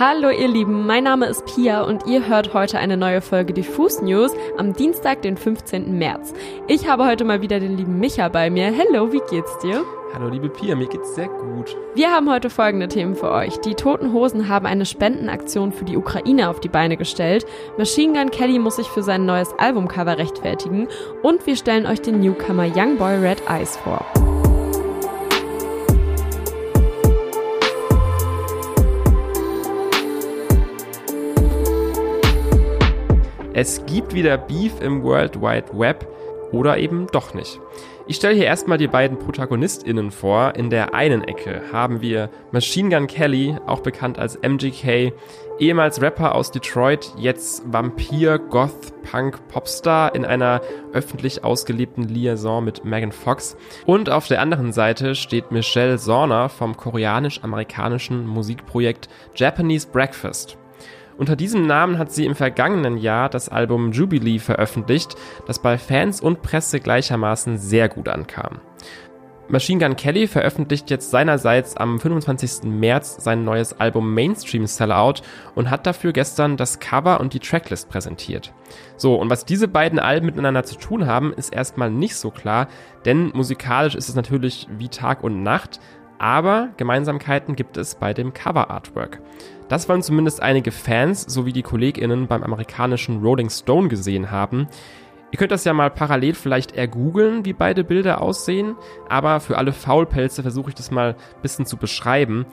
Hallo ihr Lieben, mein Name ist Pia und ihr hört heute eine neue Folge Diffus News am Dienstag, den 15. März. Ich habe heute mal wieder den lieben Micha bei mir. Hello, wie geht's dir? Hallo liebe Pia, mir geht's sehr gut. Wir haben heute folgende Themen für euch. Die Toten Hosen haben eine Spendenaktion für die Ukraine auf die Beine gestellt. Machine Gun Kelly muss sich für sein neues Albumcover rechtfertigen und wir stellen euch den Newcomer Young Boy Red Eyes vor. Es gibt wieder Beef im World Wide Web oder eben doch nicht. Ich stelle hier erstmal die beiden ProtagonistInnen vor. In der einen Ecke haben wir Machine Gun Kelly, auch bekannt als MGK, ehemals Rapper aus Detroit, jetzt Vampir, Goth, Punk, Popstar in einer öffentlich ausgelebten Liaison mit Megan Fox. Und auf der anderen Seite steht Michelle Zorner vom koreanisch-amerikanischen Musikprojekt Japanese Breakfast. Unter diesem Namen hat sie im vergangenen Jahr das Album Jubilee veröffentlicht, das bei Fans und Presse gleichermaßen sehr gut ankam. Machine Gun Kelly veröffentlicht jetzt seinerseits am 25. März sein neues Album Mainstream Sellout und hat dafür gestern das Cover und die Tracklist präsentiert. So, und was diese beiden Alben miteinander zu tun haben, ist erstmal nicht so klar, denn musikalisch ist es natürlich wie Tag und Nacht, aber Gemeinsamkeiten gibt es bei dem Cover Artwork. Das wollen zumindest einige Fans sowie die KollegInnen beim amerikanischen Rolling Stone gesehen haben. Ihr könnt das ja mal parallel vielleicht ergoogeln, wie beide Bilder aussehen, aber für alle Faulpelze versuche ich das mal ein bisschen zu beschreiben.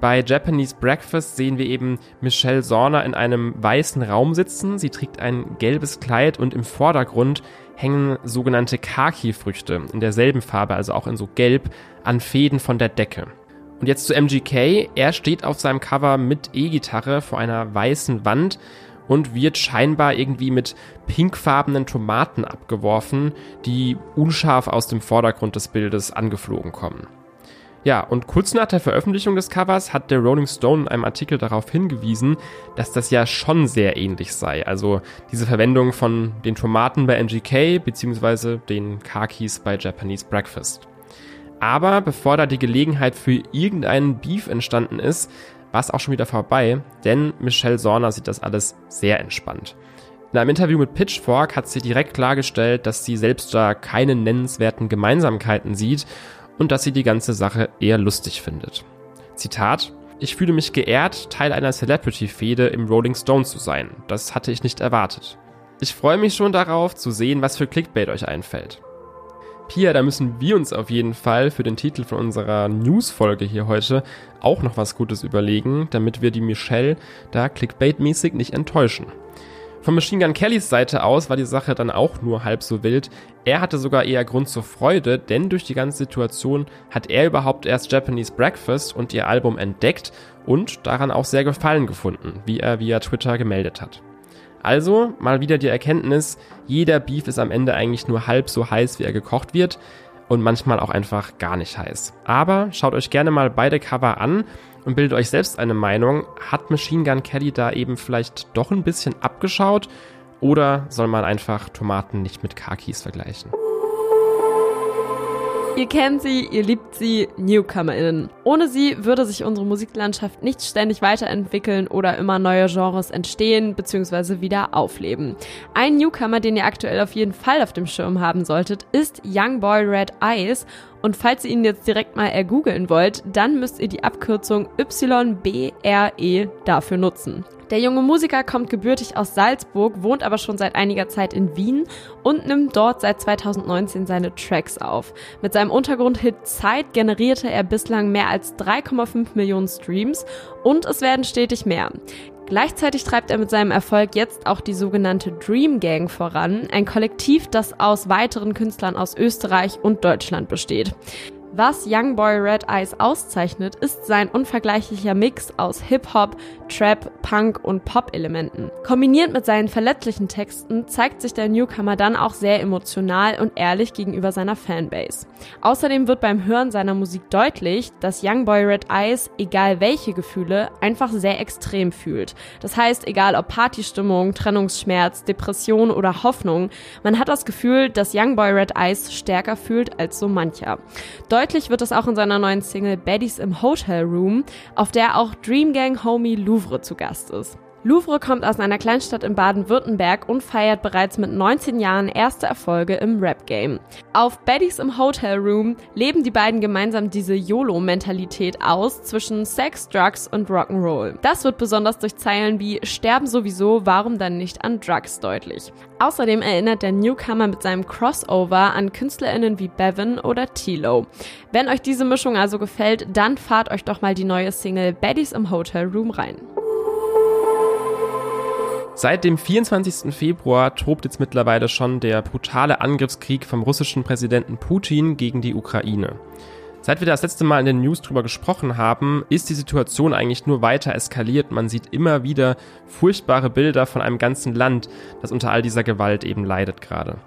Bei Japanese Breakfast sehen wir eben Michelle Sorner in einem weißen Raum sitzen. Sie trägt ein gelbes Kleid und im Vordergrund hängen sogenannte Kaki-Früchte in derselben Farbe, also auch in so gelb, an Fäden von der Decke. Und jetzt zu MGK. Er steht auf seinem Cover mit E-Gitarre vor einer weißen Wand und wird scheinbar irgendwie mit pinkfarbenen Tomaten abgeworfen, die unscharf aus dem Vordergrund des Bildes angeflogen kommen. Ja, und kurz nach der Veröffentlichung des Covers hat der Rolling Stone in einem Artikel darauf hingewiesen, dass das ja schon sehr ähnlich sei. Also diese Verwendung von den Tomaten bei MGK bzw. den Kakis bei Japanese Breakfast. Aber bevor da die Gelegenheit für irgendeinen Beef entstanden ist, war es auch schon wieder vorbei, denn Michelle Sorner sieht das alles sehr entspannt. In einem Interview mit Pitchfork hat sie direkt klargestellt, dass sie selbst da keine nennenswerten Gemeinsamkeiten sieht und dass sie die ganze Sache eher lustig findet. Zitat ich fühle mich geehrt, Teil einer Celebrity-Fehde im Rolling Stone zu sein. Das hatte ich nicht erwartet. Ich freue mich schon darauf, zu sehen, was für Clickbait euch einfällt. Pia, da müssen wir uns auf jeden Fall für den Titel von unserer News-Folge hier heute auch noch was Gutes überlegen, damit wir die Michelle da clickbait-mäßig nicht enttäuschen. Von Machine Gun Kellys Seite aus war die Sache dann auch nur halb so wild. Er hatte sogar eher Grund zur Freude, denn durch die ganze Situation hat er überhaupt erst Japanese Breakfast und ihr Album entdeckt und daran auch sehr Gefallen gefunden, wie er via Twitter gemeldet hat. Also mal wieder die Erkenntnis, jeder Beef ist am Ende eigentlich nur halb so heiß, wie er gekocht wird und manchmal auch einfach gar nicht heiß. Aber schaut euch gerne mal beide Cover an und bildet euch selbst eine Meinung. Hat Machine Gun Kelly da eben vielleicht doch ein bisschen abgeschaut oder soll man einfach Tomaten nicht mit Kakis vergleichen? Ihr kennt sie, ihr liebt sie, NewcomerInnen. Ohne sie würde sich unsere Musiklandschaft nicht ständig weiterentwickeln oder immer neue Genres entstehen bzw. wieder aufleben. Ein Newcomer, den ihr aktuell auf jeden Fall auf dem Schirm haben solltet, ist Young Boy Red Eyes. Und falls ihr ihn jetzt direkt mal ergoogeln wollt, dann müsst ihr die Abkürzung YBRE dafür nutzen. Der junge Musiker kommt gebürtig aus Salzburg, wohnt aber schon seit einiger Zeit in Wien und nimmt dort seit 2019 seine Tracks auf. Mit seinem Untergrundhit Zeit generierte er bislang mehr als 3,5 Millionen Streams und es werden stetig mehr. Gleichzeitig treibt er mit seinem Erfolg jetzt auch die sogenannte Dream Gang voran, ein Kollektiv, das aus weiteren Künstlern aus Österreich und Deutschland besteht. Was Young Boy Red Eyes auszeichnet, ist sein unvergleichlicher Mix aus Hip-Hop, Trap, Punk und Pop-Elementen. Kombiniert mit seinen verletzlichen Texten zeigt sich der Newcomer dann auch sehr emotional und ehrlich gegenüber seiner Fanbase. Außerdem wird beim Hören seiner Musik deutlich, dass Young Boy Red Eyes, egal welche Gefühle, einfach sehr extrem fühlt. Das heißt, egal ob Partystimmung, Trennungsschmerz, Depression oder Hoffnung, man hat das Gefühl, dass Young Boy Red Eyes stärker fühlt als so mancher. Deutlich Deutlich wird es auch in seiner neuen Single Baddies im Hotel Room, auf der auch Dream Gang Homie Louvre zu Gast ist. Louvre kommt aus einer Kleinstadt in Baden-Württemberg und feiert bereits mit 19 Jahren erste Erfolge im Rap-Game. Auf Baddies im Hotel Room leben die beiden gemeinsam diese YOLO-Mentalität aus zwischen Sex, Drugs und Rock'n'Roll. Das wird besonders durch Zeilen wie Sterben sowieso, warum dann nicht an Drugs deutlich. Außerdem erinnert der Newcomer mit seinem Crossover an KünstlerInnen wie Bevan oder Tilo. Wenn euch diese Mischung also gefällt, dann fahrt euch doch mal die neue Single Baddies im Hotel Room rein. Seit dem 24. Februar tobt jetzt mittlerweile schon der brutale Angriffskrieg vom russischen Präsidenten Putin gegen die Ukraine. Seit wir das letzte Mal in den News drüber gesprochen haben, ist die Situation eigentlich nur weiter eskaliert. Man sieht immer wieder furchtbare Bilder von einem ganzen Land, das unter all dieser Gewalt eben leidet gerade.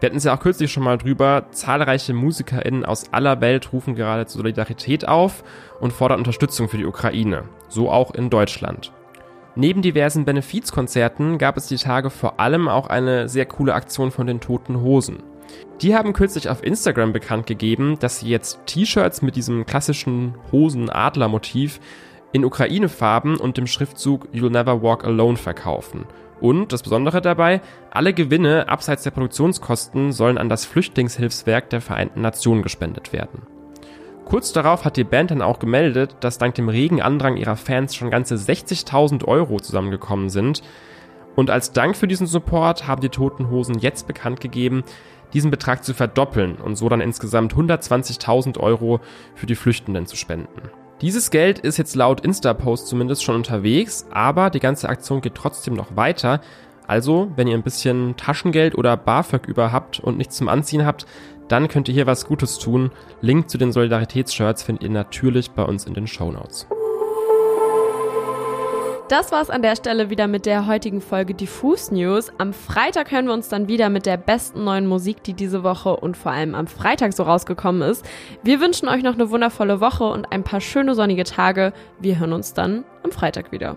Wir hatten es ja auch kürzlich schon mal drüber. Zahlreiche MusikerInnen aus aller Welt rufen gerade zur Solidarität auf und fordern Unterstützung für die Ukraine. So auch in Deutschland. Neben diversen Benefizkonzerten gab es die Tage vor allem auch eine sehr coole Aktion von den Toten Hosen. Die haben kürzlich auf Instagram bekannt gegeben, dass sie jetzt T-Shirts mit diesem klassischen Hosen-Adler-Motiv in Ukraine-Farben und dem Schriftzug You'll Never Walk Alone verkaufen. Und das Besondere dabei, alle Gewinne abseits der Produktionskosten sollen an das Flüchtlingshilfswerk der Vereinten Nationen gespendet werden. Kurz darauf hat die Band dann auch gemeldet, dass dank dem regen Andrang ihrer Fans schon ganze 60.000 Euro zusammengekommen sind. Und als Dank für diesen Support haben die Toten Hosen jetzt bekannt gegeben, diesen Betrag zu verdoppeln und so dann insgesamt 120.000 Euro für die Flüchtenden zu spenden. Dieses Geld ist jetzt laut Insta-Post zumindest schon unterwegs, aber die ganze Aktion geht trotzdem noch weiter. Also, wenn ihr ein bisschen Taschengeld oder BAföG über habt und nichts zum Anziehen habt, dann könnt ihr hier was Gutes tun. Link zu den Solidaritätsshirts findet ihr natürlich bei uns in den Show Notes. Das war's an der Stelle wieder mit der heutigen Folge Diffus News. Am Freitag hören wir uns dann wieder mit der besten neuen Musik, die diese Woche und vor allem am Freitag so rausgekommen ist. Wir wünschen euch noch eine wundervolle Woche und ein paar schöne sonnige Tage. Wir hören uns dann am Freitag wieder.